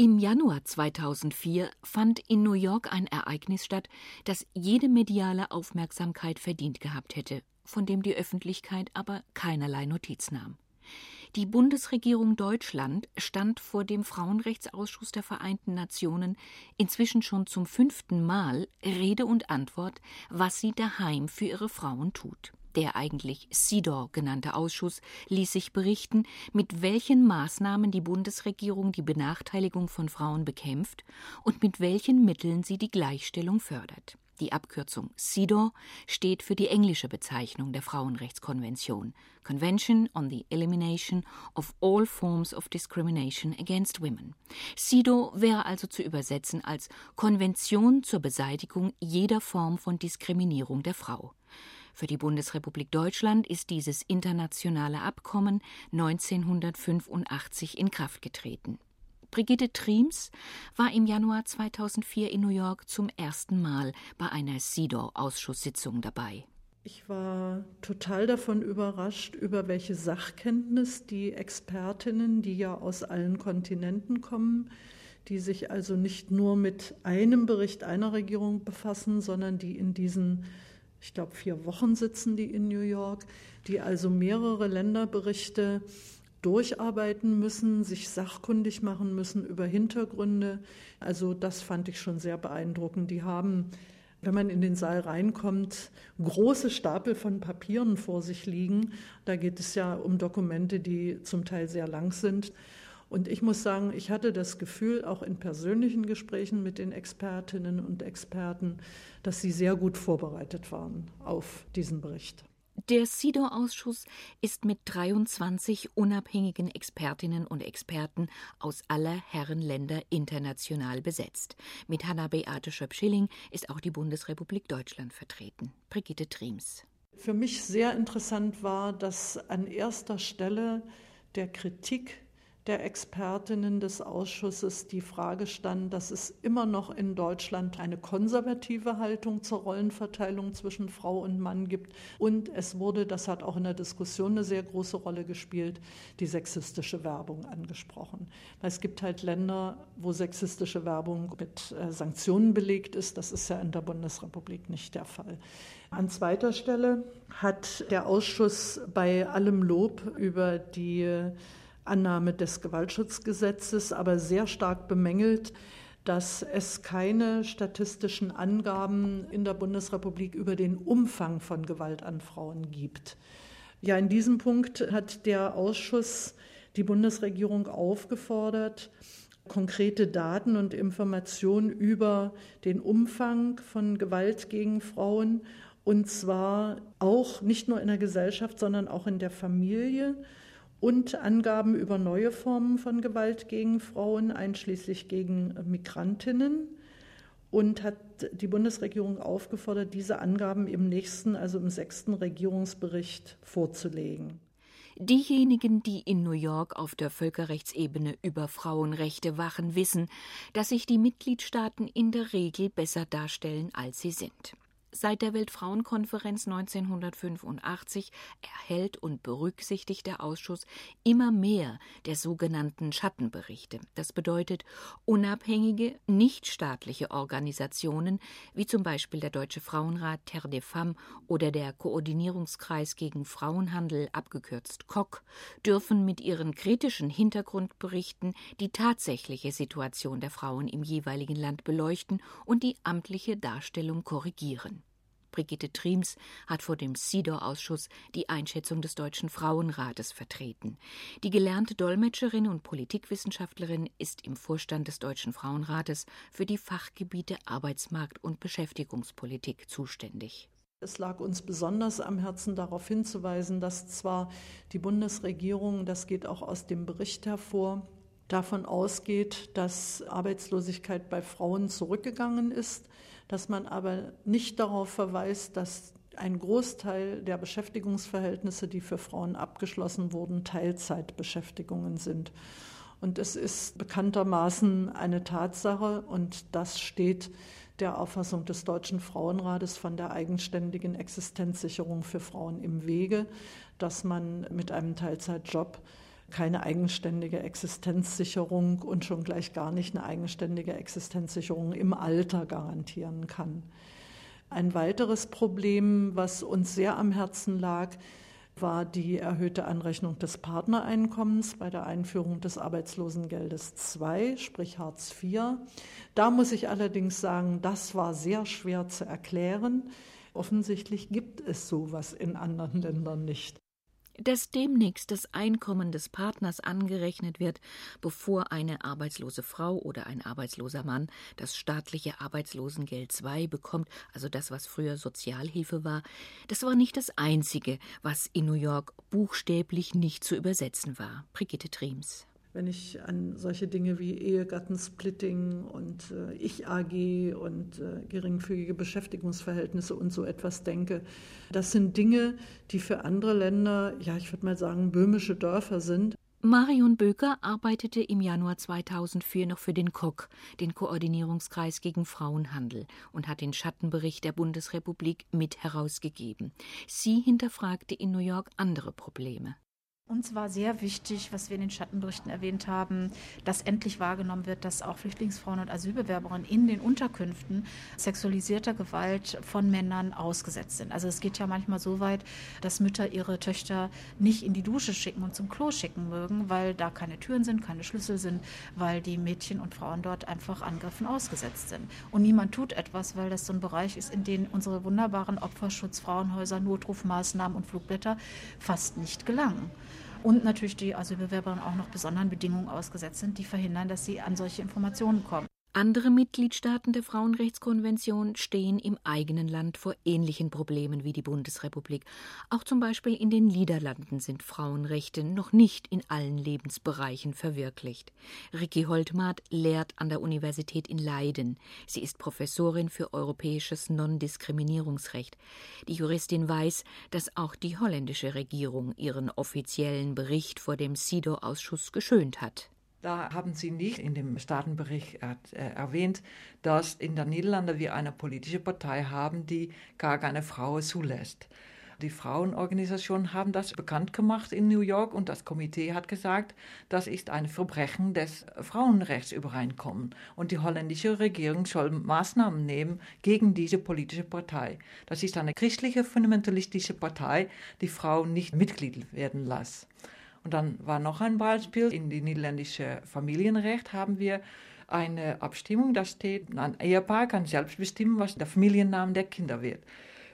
Im Januar 2004 fand in New York ein Ereignis statt, das jede mediale Aufmerksamkeit verdient gehabt hätte, von dem die Öffentlichkeit aber keinerlei Notiz nahm. Die Bundesregierung Deutschland stand vor dem Frauenrechtsausschuss der Vereinten Nationen inzwischen schon zum fünften Mal Rede und Antwort, was sie daheim für ihre Frauen tut. Der eigentlich SIDOR genannte Ausschuss ließ sich berichten, mit welchen Maßnahmen die Bundesregierung die Benachteiligung von Frauen bekämpft und mit welchen Mitteln sie die Gleichstellung fördert. Die Abkürzung CEDAW steht für die englische Bezeichnung der Frauenrechtskonvention Convention on the Elimination of All Forms of Discrimination Against Women. CEDAW wäre also zu übersetzen als Konvention zur Beseitigung jeder Form von Diskriminierung der Frau. Für die Bundesrepublik Deutschland ist dieses internationale Abkommen 1985 in Kraft getreten. Brigitte Triems war im Januar 2004 in New York zum ersten Mal bei einer CEDAW-Ausschusssitzung dabei. Ich war total davon überrascht, über welche Sachkenntnis die Expertinnen, die ja aus allen Kontinenten kommen, die sich also nicht nur mit einem Bericht einer Regierung befassen, sondern die in diesen ich glaube, vier Wochen sitzen die in New York, die also mehrere Länderberichte durcharbeiten müssen, sich sachkundig machen müssen über Hintergründe. Also das fand ich schon sehr beeindruckend. Die haben, wenn man in den Saal reinkommt, große Stapel von Papieren vor sich liegen. Da geht es ja um Dokumente, die zum Teil sehr lang sind. Und ich muss sagen, ich hatte das Gefühl, auch in persönlichen Gesprächen mit den Expertinnen und Experten, dass sie sehr gut vorbereitet waren auf diesen Bericht. Der SIDO-Ausschuss ist mit 23 unabhängigen Expertinnen und Experten aus aller Herrenländer international besetzt. Mit Hanna-Beate Schöpf-Schilling ist auch die Bundesrepublik Deutschland vertreten. Brigitte Triems. Für mich sehr interessant war, dass an erster Stelle der Kritik der Expertinnen des Ausschusses die Frage stand, dass es immer noch in Deutschland eine konservative Haltung zur Rollenverteilung zwischen Frau und Mann gibt. Und es wurde, das hat auch in der Diskussion eine sehr große Rolle gespielt, die sexistische Werbung angesprochen. Weil es gibt halt Länder, wo sexistische Werbung mit äh, Sanktionen belegt ist. Das ist ja in der Bundesrepublik nicht der Fall. An zweiter Stelle hat der Ausschuss bei allem Lob über die Annahme des Gewaltschutzgesetzes, aber sehr stark bemängelt, dass es keine statistischen Angaben in der Bundesrepublik über den Umfang von Gewalt an Frauen gibt. Ja, in diesem Punkt hat der Ausschuss die Bundesregierung aufgefordert, konkrete Daten und Informationen über den Umfang von Gewalt gegen Frauen und zwar auch nicht nur in der Gesellschaft, sondern auch in der Familie und Angaben über neue Formen von Gewalt gegen Frauen, einschließlich gegen Migrantinnen. Und hat die Bundesregierung aufgefordert, diese Angaben im nächsten, also im sechsten Regierungsbericht vorzulegen. Diejenigen, die in New York auf der Völkerrechtsebene über Frauenrechte wachen, wissen, dass sich die Mitgliedstaaten in der Regel besser darstellen, als sie sind. Seit der Weltfrauenkonferenz 1985 erhält und berücksichtigt der Ausschuss immer mehr der sogenannten Schattenberichte. Das bedeutet, unabhängige, nichtstaatliche Organisationen, wie zum Beispiel der Deutsche Frauenrat Terre des Femmes oder der Koordinierungskreis gegen Frauenhandel, abgekürzt KOK, dürfen mit ihren kritischen Hintergrundberichten die tatsächliche Situation der Frauen im jeweiligen Land beleuchten und die amtliche Darstellung korrigieren. Brigitte Triems hat vor dem SIDOR-Ausschuss die Einschätzung des Deutschen Frauenrates vertreten. Die gelernte Dolmetscherin und Politikwissenschaftlerin ist im Vorstand des Deutschen Frauenrates für die Fachgebiete Arbeitsmarkt und Beschäftigungspolitik zuständig. Es lag uns besonders am Herzen, darauf hinzuweisen, dass zwar die Bundesregierung, das geht auch aus dem Bericht hervor, davon ausgeht, dass Arbeitslosigkeit bei Frauen zurückgegangen ist, dass man aber nicht darauf verweist, dass ein Großteil der Beschäftigungsverhältnisse, die für Frauen abgeschlossen wurden, Teilzeitbeschäftigungen sind. Und es ist bekanntermaßen eine Tatsache, und das steht der Auffassung des Deutschen Frauenrates von der eigenständigen Existenzsicherung für Frauen im Wege, dass man mit einem Teilzeitjob keine eigenständige Existenzsicherung und schon gleich gar nicht eine eigenständige Existenzsicherung im Alter garantieren kann. Ein weiteres Problem, was uns sehr am Herzen lag, war die erhöhte Anrechnung des Partnereinkommens bei der Einführung des Arbeitslosengeldes II, sprich Hartz IV. Da muss ich allerdings sagen, das war sehr schwer zu erklären. Offensichtlich gibt es sowas in anderen Ländern nicht dass demnächst das Einkommen des Partners angerechnet wird, bevor eine arbeitslose Frau oder ein arbeitsloser Mann das staatliche Arbeitslosengeld II bekommt, also das, was früher Sozialhilfe war, das war nicht das Einzige, was in New York buchstäblich nicht zu übersetzen war. Brigitte Triems wenn ich an solche Dinge wie Ehegattensplitting und äh, Ich-AG und äh, geringfügige Beschäftigungsverhältnisse und so etwas denke. Das sind Dinge, die für andere Länder, ja, ich würde mal sagen, böhmische Dörfer sind. Marion Böker arbeitete im Januar 2004 noch für den KOK, den Koordinierungskreis gegen Frauenhandel, und hat den Schattenbericht der Bundesrepublik mit herausgegeben. Sie hinterfragte in New York andere Probleme. Uns war sehr wichtig, was wir in den Schattenberichten erwähnt haben, dass endlich wahrgenommen wird, dass auch Flüchtlingsfrauen und Asylbewerberinnen in den Unterkünften sexualisierter Gewalt von Männern ausgesetzt sind. Also es geht ja manchmal so weit, dass Mütter ihre Töchter nicht in die Dusche schicken und zum Klo schicken mögen, weil da keine Türen sind, keine Schlüssel sind, weil die Mädchen und Frauen dort einfach Angriffen ausgesetzt sind. Und niemand tut etwas, weil das so ein Bereich ist, in dem unsere wunderbaren Opferschutz, Frauenhäuser, Notrufmaßnahmen und Flugblätter fast nicht gelangen und natürlich die Asylbewerberinnen auch noch besonderen Bedingungen ausgesetzt sind, die verhindern, dass sie an solche Informationen kommen. Andere Mitgliedstaaten der Frauenrechtskonvention stehen im eigenen Land vor ähnlichen Problemen wie die Bundesrepublik. Auch zum Beispiel in den Niederlanden sind Frauenrechte noch nicht in allen Lebensbereichen verwirklicht. Ricky Holtmart lehrt an der Universität in Leiden. Sie ist Professorin für europäisches Non-Diskriminierungsrecht. Die Juristin weiß, dass auch die holländische Regierung ihren offiziellen Bericht vor dem SIDO-Ausschuss geschönt hat. Da haben Sie nicht in dem Staatenbericht äh, erwähnt, dass in den Niederlanden wir eine politische Partei haben, die gar keine Frauen zulässt. Die Frauenorganisationen haben das bekannt gemacht in New York und das Komitee hat gesagt, das ist ein Verbrechen des Frauenrechtsübereinkommens und die holländische Regierung soll Maßnahmen nehmen gegen diese politische Partei. Das ist eine christliche fundamentalistische Partei, die Frauen nicht Mitglied werden lässt. Und dann war noch ein Beispiel. In die niederländische Familienrecht haben wir eine Abstimmung, da steht, ein Ehepaar kann selbst bestimmen, was der Familienname der Kinder wird.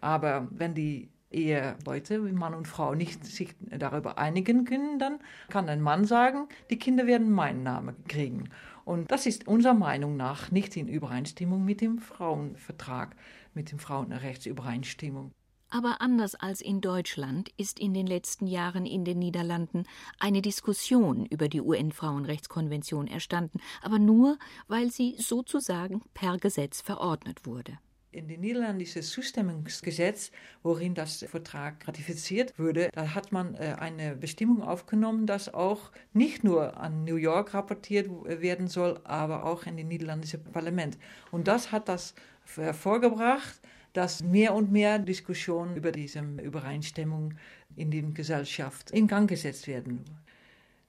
Aber wenn die Eheleute, Mann und Frau, nicht sich darüber einigen können, dann kann ein Mann sagen, die Kinder werden meinen Namen kriegen. Und das ist unserer Meinung nach nicht in Übereinstimmung mit dem Frauenvertrag, mit dem Frauenrechtsübereinstimmung. Aber anders als in Deutschland ist in den letzten Jahren in den Niederlanden eine Diskussion über die UN-Frauenrechtskonvention erstanden, aber nur, weil sie sozusagen per Gesetz verordnet wurde. In dem niederländischen Zustimmungsgesetz, worin das Vertrag ratifiziert wurde, da hat man äh, eine Bestimmung aufgenommen, dass auch nicht nur an New York rapportiert werden soll, aber auch in den niederländischen Parlament. Und das hat das hervorgebracht, dass mehr und mehr Diskussionen über diese Übereinstimmung in der Gesellschaft in Gang gesetzt werden.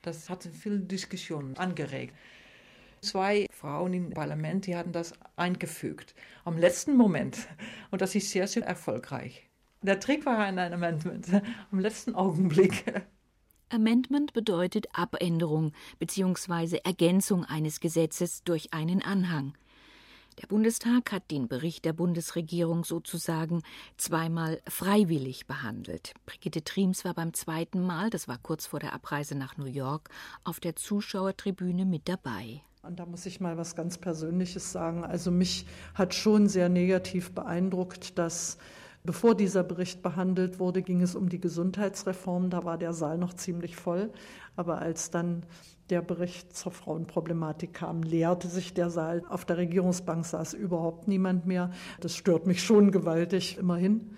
Das hat viele Diskussionen angeregt. Zwei Frauen im Parlament, die hatten das eingefügt am letzten Moment. Und das ist sehr, sehr erfolgreich. Der Trick war ein Amendment am letzten Augenblick. Amendment bedeutet Abänderung bzw. Ergänzung eines Gesetzes durch einen Anhang. Der Bundestag hat den Bericht der Bundesregierung sozusagen zweimal freiwillig behandelt. Brigitte Triems war beim zweiten Mal, das war kurz vor der Abreise nach New York, auf der Zuschauertribüne mit dabei. Und da muss ich mal was ganz Persönliches sagen. Also mich hat schon sehr negativ beeindruckt, dass Bevor dieser Bericht behandelt wurde, ging es um die Gesundheitsreform. Da war der Saal noch ziemlich voll. Aber als dann der Bericht zur Frauenproblematik kam, leerte sich der Saal. Auf der Regierungsbank saß überhaupt niemand mehr. Das stört mich schon gewaltig. Immerhin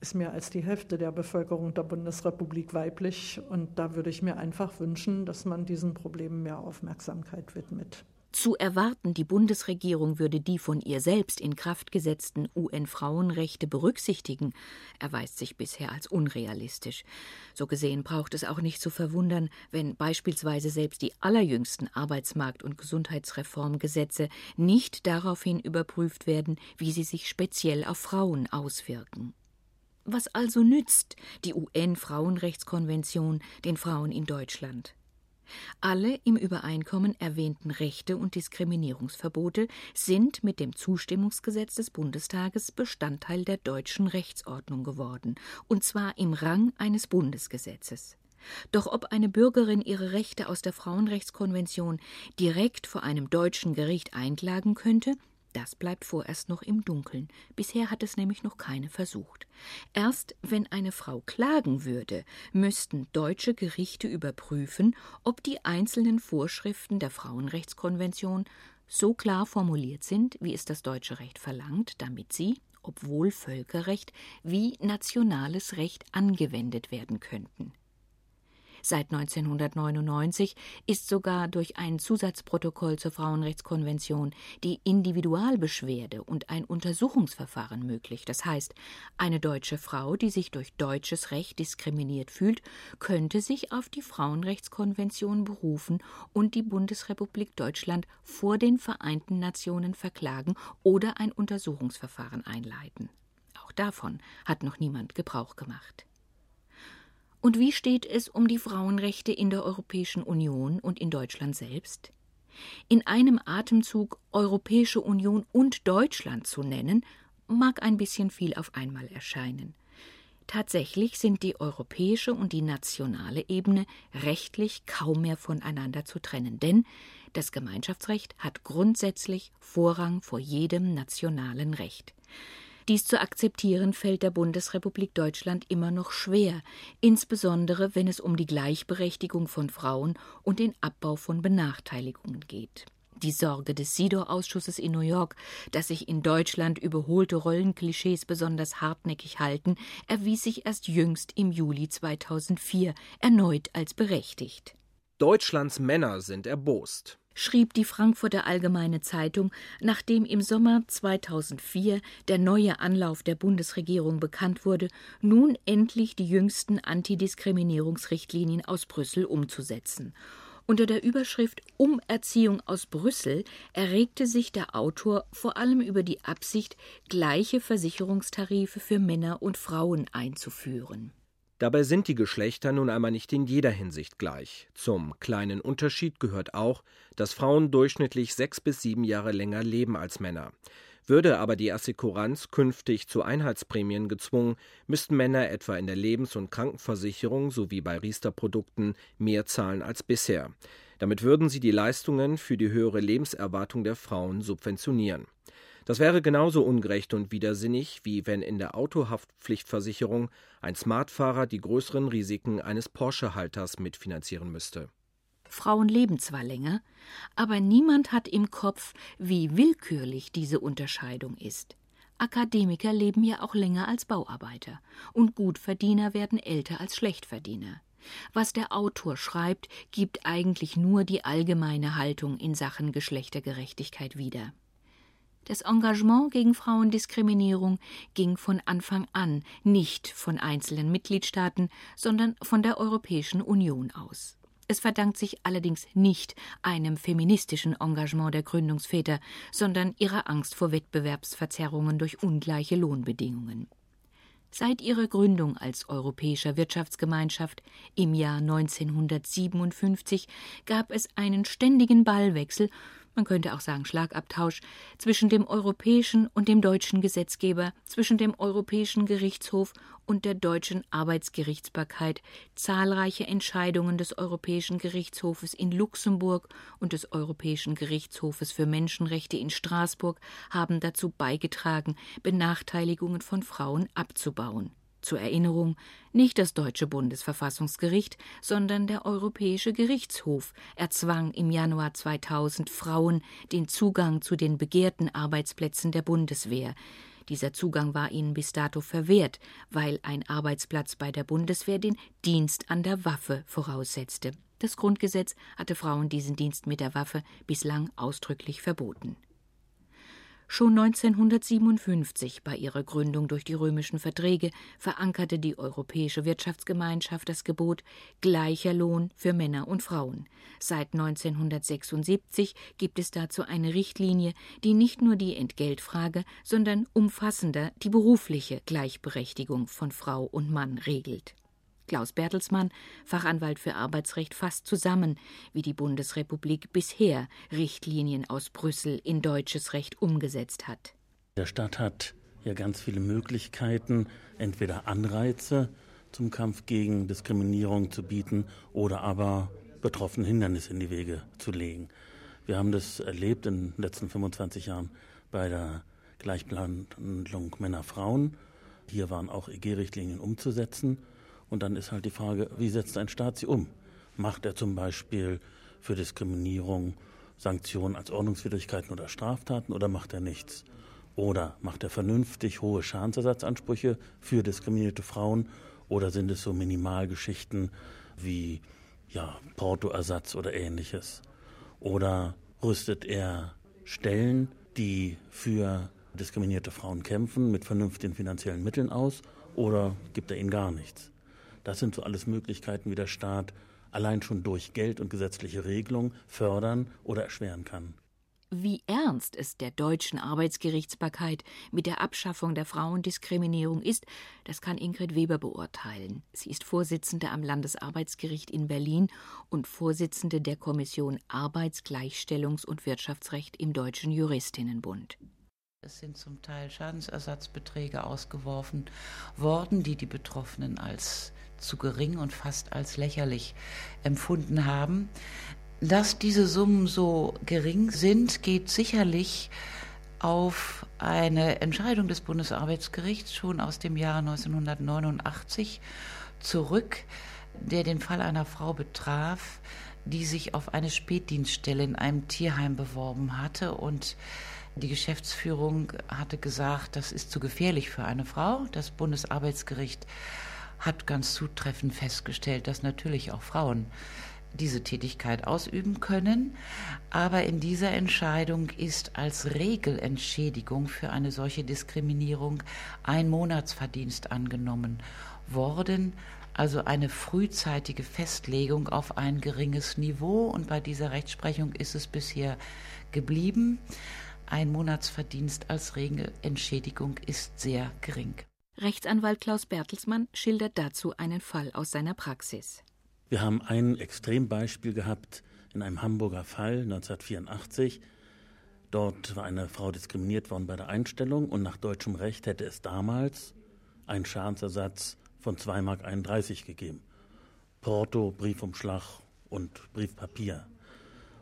ist mehr als die Hälfte der Bevölkerung der Bundesrepublik weiblich. Und da würde ich mir einfach wünschen, dass man diesen Problemen mehr Aufmerksamkeit widmet. Zu erwarten, die Bundesregierung würde die von ihr selbst in Kraft gesetzten UN-Frauenrechte berücksichtigen, erweist sich bisher als unrealistisch. So gesehen braucht es auch nicht zu verwundern, wenn beispielsweise selbst die allerjüngsten Arbeitsmarkt- und Gesundheitsreformgesetze nicht daraufhin überprüft werden, wie sie sich speziell auf Frauen auswirken. Was also nützt die UN-Frauenrechtskonvention den Frauen in Deutschland? Alle im Übereinkommen erwähnten Rechte und Diskriminierungsverbote sind mit dem Zustimmungsgesetz des Bundestages Bestandteil der deutschen Rechtsordnung geworden, und zwar im Rang eines Bundesgesetzes. Doch ob eine Bürgerin ihre Rechte aus der Frauenrechtskonvention direkt vor einem deutschen Gericht einklagen könnte, das bleibt vorerst noch im Dunkeln. Bisher hat es nämlich noch keine versucht. Erst wenn eine Frau klagen würde, müssten deutsche Gerichte überprüfen, ob die einzelnen Vorschriften der Frauenrechtskonvention so klar formuliert sind, wie es das deutsche Recht verlangt, damit sie, obwohl Völkerrecht, wie nationales Recht angewendet werden könnten. Seit 1999 ist sogar durch ein Zusatzprotokoll zur Frauenrechtskonvention die Individualbeschwerde und ein Untersuchungsverfahren möglich. Das heißt, eine deutsche Frau, die sich durch deutsches Recht diskriminiert fühlt, könnte sich auf die Frauenrechtskonvention berufen und die Bundesrepublik Deutschland vor den Vereinten Nationen verklagen oder ein Untersuchungsverfahren einleiten. Auch davon hat noch niemand Gebrauch gemacht. Und wie steht es um die Frauenrechte in der Europäischen Union und in Deutschland selbst? In einem Atemzug Europäische Union und Deutschland zu nennen, mag ein bisschen viel auf einmal erscheinen. Tatsächlich sind die europäische und die nationale Ebene rechtlich kaum mehr voneinander zu trennen, denn das Gemeinschaftsrecht hat grundsätzlich Vorrang vor jedem nationalen Recht. Dies zu akzeptieren fällt der Bundesrepublik Deutschland immer noch schwer, insbesondere wenn es um die Gleichberechtigung von Frauen und den Abbau von Benachteiligungen geht. Die Sorge des SIDO-Ausschusses in New York, dass sich in Deutschland überholte Rollenklischees besonders hartnäckig halten, erwies sich erst jüngst im Juli 2004 erneut als berechtigt. Deutschlands Männer sind erbost schrieb die Frankfurter Allgemeine Zeitung, nachdem im Sommer 2004 der neue Anlauf der Bundesregierung bekannt wurde, nun endlich die jüngsten Antidiskriminierungsrichtlinien aus Brüssel umzusetzen. Unter der Überschrift Umerziehung aus Brüssel erregte sich der Autor vor allem über die Absicht, gleiche Versicherungstarife für Männer und Frauen einzuführen. Dabei sind die Geschlechter nun einmal nicht in jeder Hinsicht gleich. Zum kleinen Unterschied gehört auch, dass Frauen durchschnittlich sechs bis sieben Jahre länger leben als Männer. Würde aber die Assekuranz künftig zu Einheitsprämien gezwungen, müssten Männer etwa in der Lebens- und Krankenversicherung sowie bei Riester-Produkten mehr zahlen als bisher. Damit würden sie die Leistungen für die höhere Lebenserwartung der Frauen subventionieren. Das wäre genauso ungerecht und widersinnig, wie wenn in der Autohaftpflichtversicherung ein Smartfahrer die größeren Risiken eines Porsche-Halters mitfinanzieren müsste. Frauen leben zwar länger, aber niemand hat im Kopf, wie willkürlich diese Unterscheidung ist. Akademiker leben ja auch länger als Bauarbeiter, und Gutverdiener werden älter als Schlechtverdiener. Was der Autor schreibt, gibt eigentlich nur die allgemeine Haltung in Sachen Geschlechtergerechtigkeit wieder. Das Engagement gegen Frauendiskriminierung ging von Anfang an nicht von einzelnen Mitgliedstaaten, sondern von der Europäischen Union aus. Es verdankt sich allerdings nicht einem feministischen Engagement der Gründungsväter, sondern ihrer Angst vor Wettbewerbsverzerrungen durch ungleiche Lohnbedingungen. Seit ihrer Gründung als Europäischer Wirtschaftsgemeinschaft im Jahr 1957 gab es einen ständigen Ballwechsel man könnte auch sagen Schlagabtausch, zwischen dem europäischen und dem deutschen Gesetzgeber, zwischen dem Europäischen Gerichtshof und der deutschen Arbeitsgerichtsbarkeit. Zahlreiche Entscheidungen des Europäischen Gerichtshofes in Luxemburg und des Europäischen Gerichtshofes für Menschenrechte in Straßburg haben dazu beigetragen, Benachteiligungen von Frauen abzubauen. Zur Erinnerung, nicht das deutsche Bundesverfassungsgericht, sondern der Europäische Gerichtshof erzwang im Januar 2000 Frauen den Zugang zu den begehrten Arbeitsplätzen der Bundeswehr. Dieser Zugang war ihnen bis dato verwehrt, weil ein Arbeitsplatz bei der Bundeswehr den Dienst an der Waffe voraussetzte. Das Grundgesetz hatte Frauen diesen Dienst mit der Waffe bislang ausdrücklich verboten. Schon 1957 bei ihrer Gründung durch die römischen Verträge verankerte die Europäische Wirtschaftsgemeinschaft das Gebot gleicher Lohn für Männer und Frauen. Seit 1976 gibt es dazu eine Richtlinie, die nicht nur die Entgeltfrage, sondern umfassender die berufliche Gleichberechtigung von Frau und Mann regelt. Klaus Bertelsmann, Fachanwalt für Arbeitsrecht, fasst zusammen, wie die Bundesrepublik bisher Richtlinien aus Brüssel in deutsches Recht umgesetzt hat. Der Staat hat ja ganz viele Möglichkeiten, entweder Anreize zum Kampf gegen Diskriminierung zu bieten oder aber betroffene Hindernisse in die Wege zu legen. Wir haben das erlebt in den letzten 25 Jahren bei der Gleichbehandlung Männer-Frauen. Hier waren auch EG-Richtlinien umzusetzen. Und dann ist halt die Frage, wie setzt ein Staat sie um? Macht er zum Beispiel für Diskriminierung Sanktionen als Ordnungswidrigkeiten oder Straftaten oder macht er nichts? Oder macht er vernünftig hohe Schadensersatzansprüche für diskriminierte Frauen oder sind es so Minimalgeschichten wie ja, Portoersatz oder ähnliches? Oder rüstet er Stellen, die für diskriminierte Frauen kämpfen, mit vernünftigen finanziellen Mitteln aus oder gibt er ihnen gar nichts? Das sind so alles Möglichkeiten, wie der Staat allein schon durch Geld und gesetzliche Regelung fördern oder erschweren kann. Wie ernst es der deutschen Arbeitsgerichtsbarkeit mit der Abschaffung der Frauendiskriminierung ist, das kann Ingrid Weber beurteilen. Sie ist Vorsitzende am Landesarbeitsgericht in Berlin und Vorsitzende der Kommission Arbeits-, Gleichstellungs- und Wirtschaftsrecht im Deutschen Juristinnenbund. Es sind zum Teil Schadensersatzbeträge ausgeworfen worden, die die Betroffenen als zu gering und fast als lächerlich empfunden haben. Dass diese Summen so gering sind, geht sicherlich auf eine Entscheidung des Bundesarbeitsgerichts schon aus dem Jahre 1989 zurück, der den Fall einer Frau betraf, die sich auf eine Spätdienststelle in einem Tierheim beworben hatte und die Geschäftsführung hatte gesagt, das ist zu gefährlich für eine Frau. Das Bundesarbeitsgericht hat ganz zutreffend festgestellt, dass natürlich auch Frauen diese Tätigkeit ausüben können. Aber in dieser Entscheidung ist als Regelentschädigung für eine solche Diskriminierung ein Monatsverdienst angenommen worden. Also eine frühzeitige Festlegung auf ein geringes Niveau. Und bei dieser Rechtsprechung ist es bisher geblieben. Ein Monatsverdienst als Regelentschädigung ist sehr gering. Rechtsanwalt Klaus Bertelsmann schildert dazu einen Fall aus seiner Praxis. Wir haben ein Extrembeispiel gehabt in einem Hamburger Fall 1984. Dort war eine Frau diskriminiert worden bei der Einstellung und nach deutschem Recht hätte es damals einen Schadensersatz von 2,31 Mark gegeben. Porto, Briefumschlag und Briefpapier.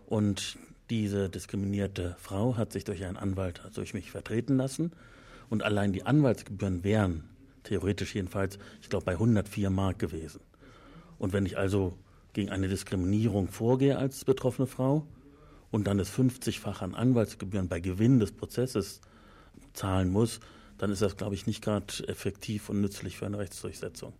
Und diese diskriminierte Frau hat sich durch einen Anwalt, durch mich vertreten lassen und allein die Anwaltsgebühren wären, theoretisch jedenfalls, ich glaube, bei 104 Mark gewesen. Und wenn ich also gegen eine Diskriminierung vorgehe als betroffene Frau und dann das 50-fach an Anwaltsgebühren bei Gewinn des Prozesses zahlen muss, dann ist das, glaube ich, nicht gerade effektiv und nützlich für eine Rechtsdurchsetzung.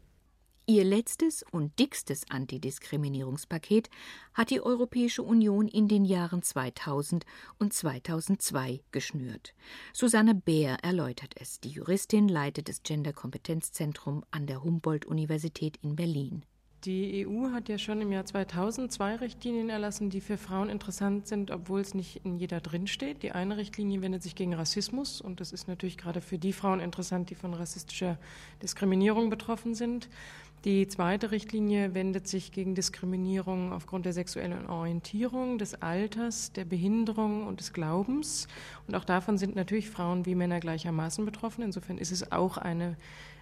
Ihr letztes und dickstes Antidiskriminierungspaket hat die Europäische Union in den Jahren 2000 und 2002 geschnürt. Susanne Beer erläutert es. Die Juristin leitet das Gender-Kompetenzzentrum an der Humboldt-Universität in Berlin. Die EU hat ja schon im Jahr 2000 zwei Richtlinien erlassen, die für Frauen interessant sind, obwohl es nicht in jeder drinsteht. Die eine Richtlinie wendet sich gegen Rassismus und das ist natürlich gerade für die Frauen interessant, die von rassistischer Diskriminierung betroffen sind. Die zweite Richtlinie wendet sich gegen Diskriminierung aufgrund der sexuellen Orientierung, des Alters, der Behinderung und des Glaubens. Und auch davon sind natürlich Frauen wie Männer gleichermaßen betroffen. Insofern ist es auch eine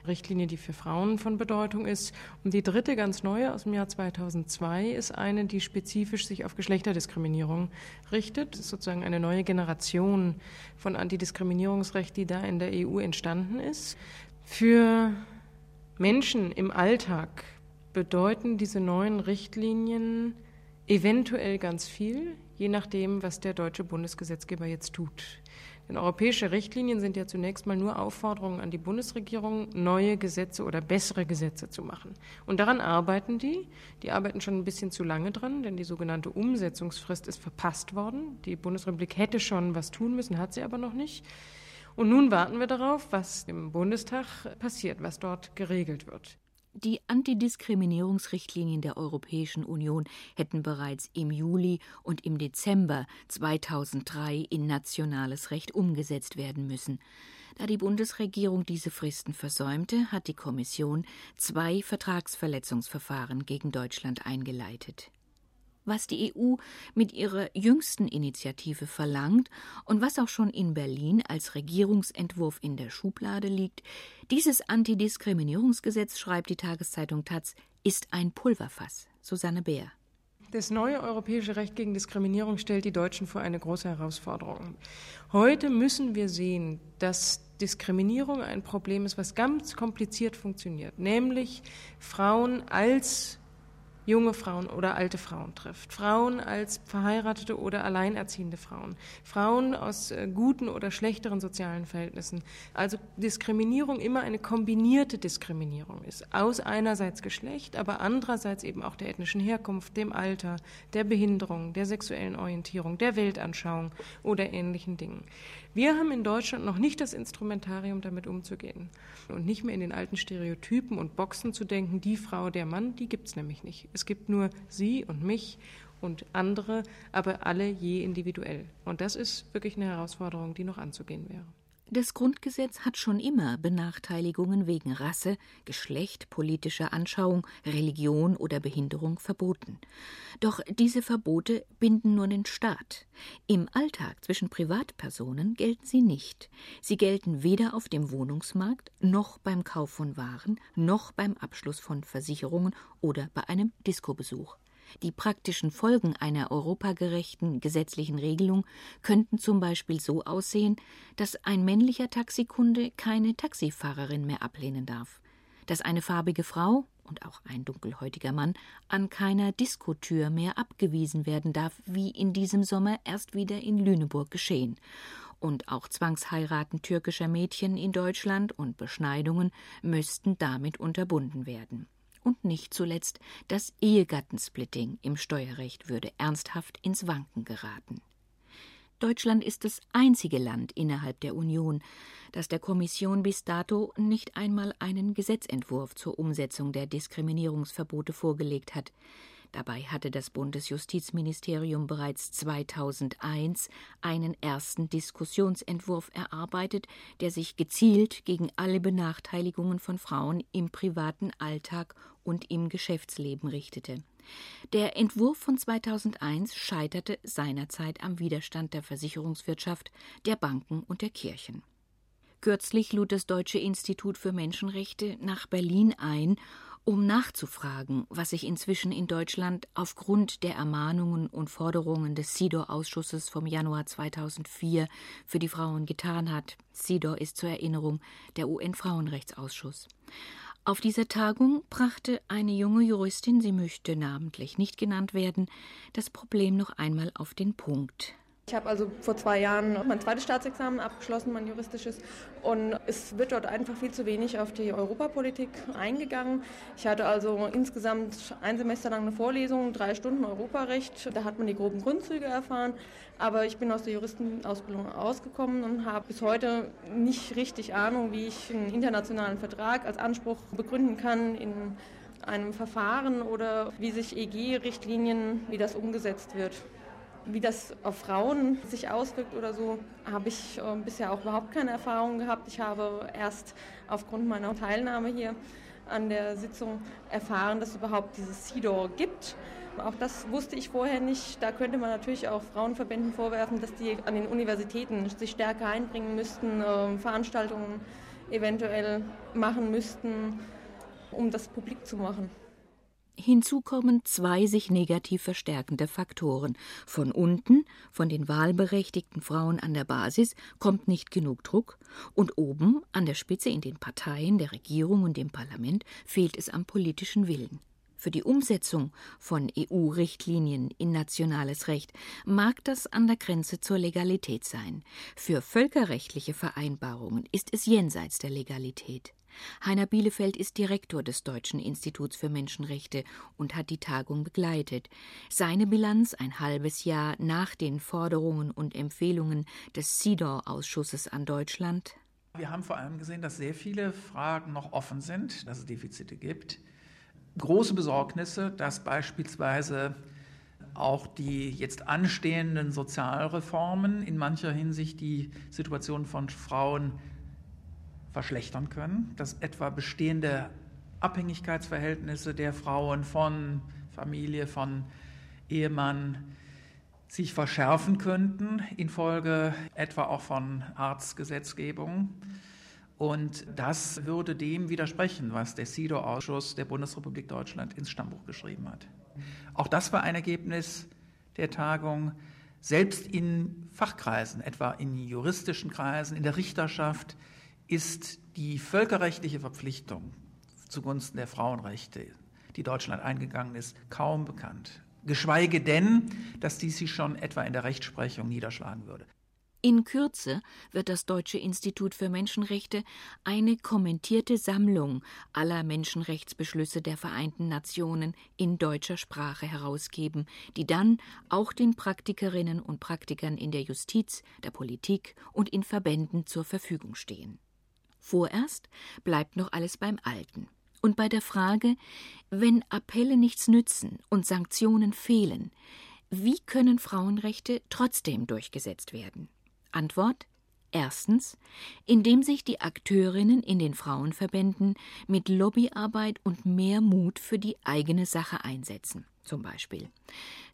Richtlinie, die für Frauen von Bedeutung ist. Und die dritte, ganz neue aus dem Jahr 2002, ist eine, die spezifisch sich auf Geschlechterdiskriminierung richtet. Das ist sozusagen eine neue Generation von Antidiskriminierungsrecht, die da in der EU entstanden ist. Für Menschen im Alltag bedeuten diese neuen Richtlinien eventuell ganz viel, je nachdem, was der deutsche Bundesgesetzgeber jetzt tut. Denn europäische Richtlinien sind ja zunächst mal nur Aufforderungen an die Bundesregierung, neue Gesetze oder bessere Gesetze zu machen. Und daran arbeiten die. Die arbeiten schon ein bisschen zu lange dran, denn die sogenannte Umsetzungsfrist ist verpasst worden. Die Bundesrepublik hätte schon was tun müssen, hat sie aber noch nicht. Und nun warten wir darauf, was im Bundestag passiert, was dort geregelt wird. Die Antidiskriminierungsrichtlinien der Europäischen Union hätten bereits im Juli und im Dezember 2003 in nationales Recht umgesetzt werden müssen. Da die Bundesregierung diese Fristen versäumte, hat die Kommission zwei Vertragsverletzungsverfahren gegen Deutschland eingeleitet was die EU mit ihrer jüngsten Initiative verlangt und was auch schon in Berlin als Regierungsentwurf in der Schublade liegt, dieses Antidiskriminierungsgesetz, schreibt die Tageszeitung Taz, ist ein Pulverfass. Susanne Bär. Das neue europäische Recht gegen Diskriminierung stellt die Deutschen vor eine große Herausforderung. Heute müssen wir sehen, dass Diskriminierung ein Problem ist, was ganz kompliziert funktioniert, nämlich Frauen als junge Frauen oder alte Frauen trifft, Frauen als verheiratete oder alleinerziehende Frauen, Frauen aus äh, guten oder schlechteren sozialen Verhältnissen. Also Diskriminierung immer eine kombinierte Diskriminierung ist, aus einerseits Geschlecht, aber andererseits eben auch der ethnischen Herkunft, dem Alter, der Behinderung, der sexuellen Orientierung, der Weltanschauung oder ähnlichen Dingen. Wir haben in Deutschland noch nicht das Instrumentarium, damit umzugehen und nicht mehr in den alten Stereotypen und Boxen zu denken, die Frau, der Mann, die gibt es nämlich nicht. Es gibt nur sie und mich und andere, aber alle je individuell. Und das ist wirklich eine Herausforderung, die noch anzugehen wäre. Das Grundgesetz hat schon immer Benachteiligungen wegen Rasse, Geschlecht, politischer Anschauung, Religion oder Behinderung verboten. Doch diese Verbote binden nur den Staat. Im Alltag zwischen Privatpersonen gelten sie nicht. Sie gelten weder auf dem Wohnungsmarkt, noch beim Kauf von Waren, noch beim Abschluss von Versicherungen oder bei einem Diskobesuch. Die praktischen Folgen einer europagerechten gesetzlichen Regelung könnten zum Beispiel so aussehen, dass ein männlicher Taxikunde keine Taxifahrerin mehr ablehnen darf, dass eine farbige Frau und auch ein dunkelhäutiger Mann an keiner Diskotür mehr abgewiesen werden darf, wie in diesem Sommer erst wieder in Lüneburg geschehen. Und auch Zwangsheiraten türkischer Mädchen in Deutschland und Beschneidungen müssten damit unterbunden werden und nicht zuletzt das Ehegattensplitting im Steuerrecht würde ernsthaft ins Wanken geraten. Deutschland ist das einzige Land innerhalb der Union, das der Kommission bis dato nicht einmal einen Gesetzentwurf zur Umsetzung der Diskriminierungsverbote vorgelegt hat. Dabei hatte das Bundesjustizministerium bereits 2001 einen ersten Diskussionsentwurf erarbeitet, der sich gezielt gegen alle Benachteiligungen von Frauen im privaten Alltag und im Geschäftsleben richtete. Der Entwurf von 2001 scheiterte seinerzeit am Widerstand der Versicherungswirtschaft, der Banken und der Kirchen. Kürzlich lud das Deutsche Institut für Menschenrechte nach Berlin ein um nachzufragen, was sich inzwischen in Deutschland aufgrund der Ermahnungen und Forderungen des SIDOR-Ausschusses vom Januar 2004 für die Frauen getan hat. SIDOR ist zur Erinnerung der UN-Frauenrechtsausschuss. Auf dieser Tagung brachte eine junge Juristin, sie möchte namentlich nicht genannt werden, das Problem noch einmal auf den Punkt. Ich habe also vor zwei Jahren mein zweites Staatsexamen abgeschlossen, mein juristisches. Und es wird dort einfach viel zu wenig auf die Europapolitik eingegangen. Ich hatte also insgesamt ein Semester lang eine Vorlesung, drei Stunden Europarecht. Da hat man die groben Grundzüge erfahren. Aber ich bin aus der Juristenausbildung ausgekommen und habe bis heute nicht richtig Ahnung, wie ich einen internationalen Vertrag als Anspruch begründen kann in einem Verfahren oder wie sich EG-Richtlinien, wie das umgesetzt wird. Wie das auf Frauen sich auswirkt oder so, habe ich äh, bisher auch überhaupt keine Erfahrung gehabt. Ich habe erst aufgrund meiner Teilnahme hier an der Sitzung erfahren, dass es überhaupt dieses CIDOR gibt. Auch das wusste ich vorher nicht. Da könnte man natürlich auch Frauenverbänden vorwerfen, dass die an den Universitäten sich stärker einbringen müssten, äh, Veranstaltungen eventuell machen müssten, um das publik zu machen. Hinzu kommen zwei sich negativ verstärkende Faktoren. Von unten, von den wahlberechtigten Frauen an der Basis, kommt nicht genug Druck, und oben, an der Spitze in den Parteien, der Regierung und dem Parlament, fehlt es am politischen Willen. Für die Umsetzung von EU-Richtlinien in nationales Recht mag das an der Grenze zur Legalität sein. Für völkerrechtliche Vereinbarungen ist es jenseits der Legalität. Heiner Bielefeld ist Direktor des Deutschen Instituts für Menschenrechte und hat die Tagung begleitet. Seine Bilanz ein halbes Jahr nach den Forderungen und Empfehlungen des CEDAW-Ausschusses an Deutschland. Wir haben vor allem gesehen, dass sehr viele Fragen noch offen sind, dass es Defizite gibt große Besorgnisse, dass beispielsweise auch die jetzt anstehenden Sozialreformen in mancher Hinsicht die Situation von Frauen verschlechtern können, dass etwa bestehende Abhängigkeitsverhältnisse der Frauen von Familie, von Ehemann sich verschärfen könnten, infolge etwa auch von Arztgesetzgebung. Und das würde dem widersprechen, was der CEDAW-Ausschuss der Bundesrepublik Deutschland ins Stammbuch geschrieben hat. Auch das war ein Ergebnis der Tagung. Selbst in Fachkreisen, etwa in juristischen Kreisen, in der Richterschaft, ist die völkerrechtliche Verpflichtung zugunsten der Frauenrechte, die Deutschland eingegangen ist, kaum bekannt. Geschweige denn, dass dies sich schon etwa in der Rechtsprechung niederschlagen würde. In Kürze wird das Deutsche Institut für Menschenrechte eine kommentierte Sammlung aller Menschenrechtsbeschlüsse der Vereinten Nationen in deutscher Sprache herausgeben, die dann auch den Praktikerinnen und Praktikern in der Justiz, der Politik und in Verbänden zur Verfügung stehen. Vorerst bleibt noch alles beim Alten. Und bei der Frage, wenn Appelle nichts nützen und Sanktionen fehlen, wie können Frauenrechte trotzdem durchgesetzt werden? Antwort Erstens, indem sich die Akteurinnen in den Frauenverbänden mit Lobbyarbeit und mehr Mut für die eigene Sache einsetzen, zum Beispiel.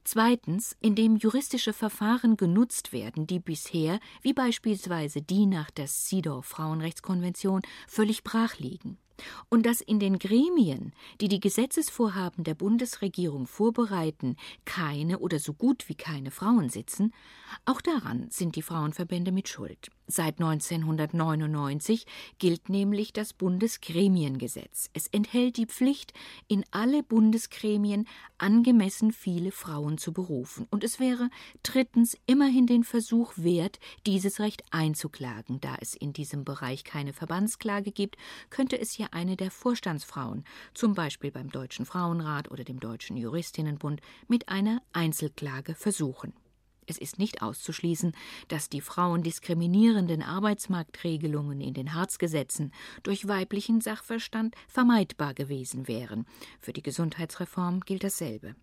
Zweitens, indem juristische Verfahren genutzt werden, die bisher, wie beispielsweise die nach der CEDAW Frauenrechtskonvention, völlig brach liegen und dass in den Gremien, die die Gesetzesvorhaben der Bundesregierung vorbereiten, keine oder so gut wie keine Frauen sitzen, auch daran sind die Frauenverbände mit Schuld. Seit 1999 gilt nämlich das Bundesgremiengesetz. Es enthält die Pflicht, in alle Bundesgremien angemessen viele Frauen zu berufen. Und es wäre drittens immerhin den Versuch wert, dieses Recht einzuklagen. Da es in diesem Bereich keine Verbandsklage gibt, könnte es ja eine der Vorstandsfrauen, zum Beispiel beim Deutschen Frauenrat oder dem Deutschen Juristinnenbund, mit einer Einzelklage versuchen. Es ist nicht auszuschließen, dass die frauendiskriminierenden Arbeitsmarktregelungen in den Harzgesetzen durch weiblichen Sachverstand vermeidbar gewesen wären. Für die Gesundheitsreform gilt dasselbe.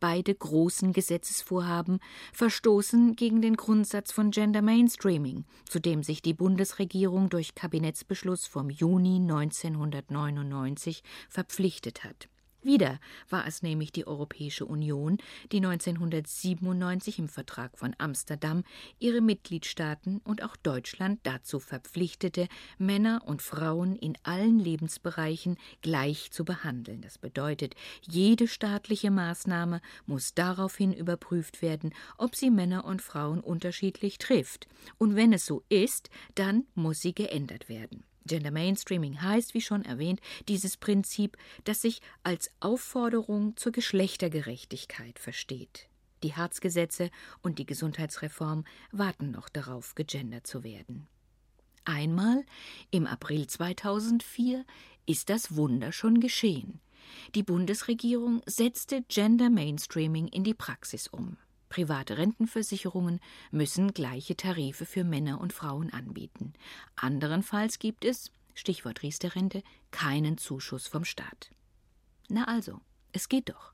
Beide großen Gesetzesvorhaben verstoßen gegen den Grundsatz von Gender Mainstreaming, zu dem sich die Bundesregierung durch Kabinettsbeschluss vom Juni 1999 verpflichtet hat. Wieder war es nämlich die Europäische Union, die 1997 im Vertrag von Amsterdam ihre Mitgliedstaaten und auch Deutschland dazu verpflichtete, Männer und Frauen in allen Lebensbereichen gleich zu behandeln. Das bedeutet, jede staatliche Maßnahme muss daraufhin überprüft werden, ob sie Männer und Frauen unterschiedlich trifft. Und wenn es so ist, dann muss sie geändert werden. Gender Mainstreaming heißt, wie schon erwähnt, dieses Prinzip, das sich als Aufforderung zur Geschlechtergerechtigkeit versteht. Die Harzgesetze und die Gesundheitsreform warten noch darauf, gegendert zu werden. Einmal, im April 2004, ist das Wunder schon geschehen. Die Bundesregierung setzte Gender Mainstreaming in die Praxis um. Private Rentenversicherungen müssen gleiche Tarife für Männer und Frauen anbieten. Anderenfalls gibt es, Stichwort Riester-Rente, keinen Zuschuss vom Staat. Na also, es geht doch.